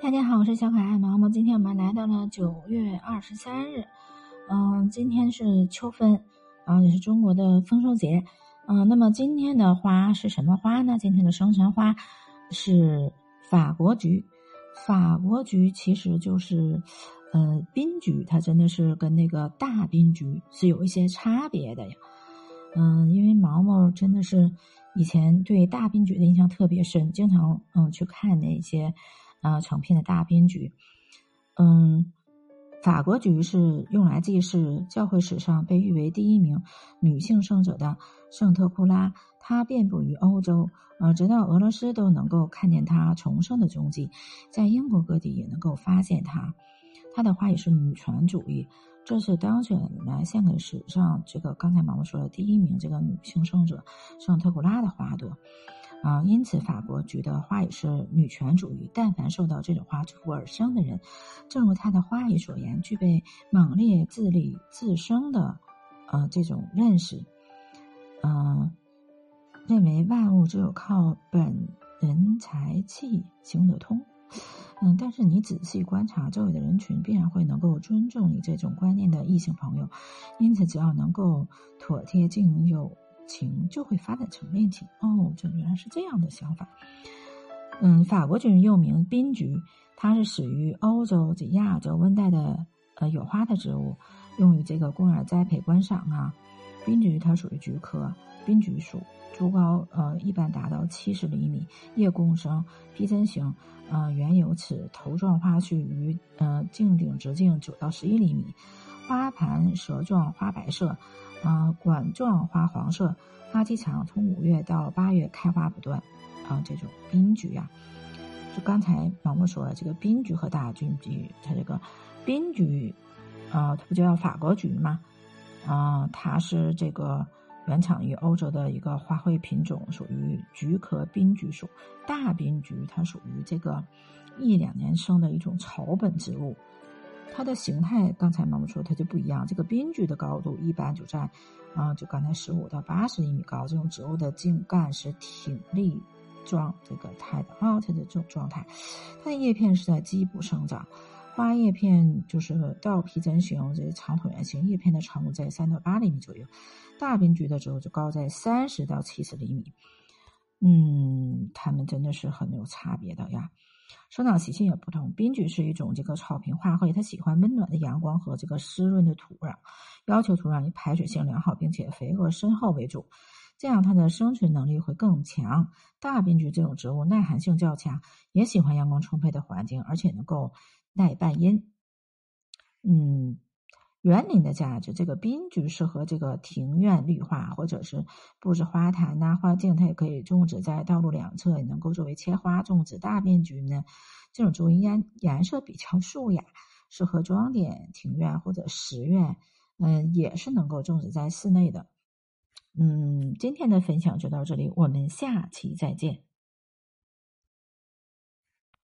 大家好，我是小可爱毛毛。今天我们来到了九月二十三日，嗯，今天是秋分，啊，也是中国的丰收节，嗯，那么今天的花是什么花呢？今天的生辰花是法国菊。法国菊其实就是，呃，槟菊，它真的是跟那个大槟菊是有一些差别的呀。嗯，因为毛毛真的是以前对大槟菊的印象特别深，经常嗯去看那些。啊，成片的大编菊，嗯，法国菊是用来祭祀教会史上被誉为第一名女性圣者的圣特库拉，她遍布于欧洲，呃，直到俄罗斯都能够看见她重生的踪迹，在英国各地也能够发现她。她的花也是女权主义，这是当选来献给史上这个刚才毛毛说的第一名这个女性圣者圣特库拉的花朵。啊，因此法国菊的花语是女权主义。但凡受到这种花祝福而生的人，正如他的花语所言，具备猛烈自立自生的，呃，这种认识，嗯，认为万物只有靠本人才气行得通。嗯，但是你仔细观察周围的人群，必然会能够尊重你这种观念的异性朋友。因此，只要能够妥帖敬有。情就会发展成恋情哦，这原来是这样的想法。嗯，法国菊又名槟菊，它是始于欧洲及亚洲温带的呃有花的植物，用于这个公园栽培观赏啊。槟菊它属于菊科槟菊属，株高呃一般达到七十厘米，叶共生，披针形，呃圆有齿，头状花序于呃茎顶直径九到十一厘米，花盘舌状，花白色。啊，管状花黄色，花期长，从五月到八月开花不断。啊，这种槟菊呀，就刚才毛毛说的这个槟菊和大菌菊，它这个槟菊，啊，它不就叫法国菊吗？啊，它是这个原产于欧洲的一个花卉品种，属于菊科槟菊属。大槟菊它属于这个一两年生的一种草本植物。它的形态，刚才毛毛说它就不一样。这个槟菊的高度一般就在，啊，就刚才十五到八十厘米高。这种植物的茎干是挺立状这个态的啊，它的这种状态。它的叶片是在基部生长，花叶片就是倒披针形，这长椭圆形，叶片的长度在三到八厘米左右。大槟菊的植物就高在三十到七十厘米。嗯，它们真的是很有差别的呀。生长习性也不同。滨菊是一种这个草坪花卉，它喜欢温暖的阳光和这个湿润的土壤，要求土壤以排水性良好并且肥沃深厚为主，这样它的生存能力会更强。大滨菊这种植物耐寒性较强，也喜欢阳光充沛的环境，而且能够耐半阴。嗯。园林的价值，这个槟菊适合这个庭院绿化，或者是布置花坛呐、花径，它也可以种植在道路两侧，也能够作为切花种植。大槟菊呢，这种植物颜颜色比较素雅，适合装点庭院或者石院，嗯，也是能够种植在室内的。嗯，今天的分享就到这里，我们下期再见。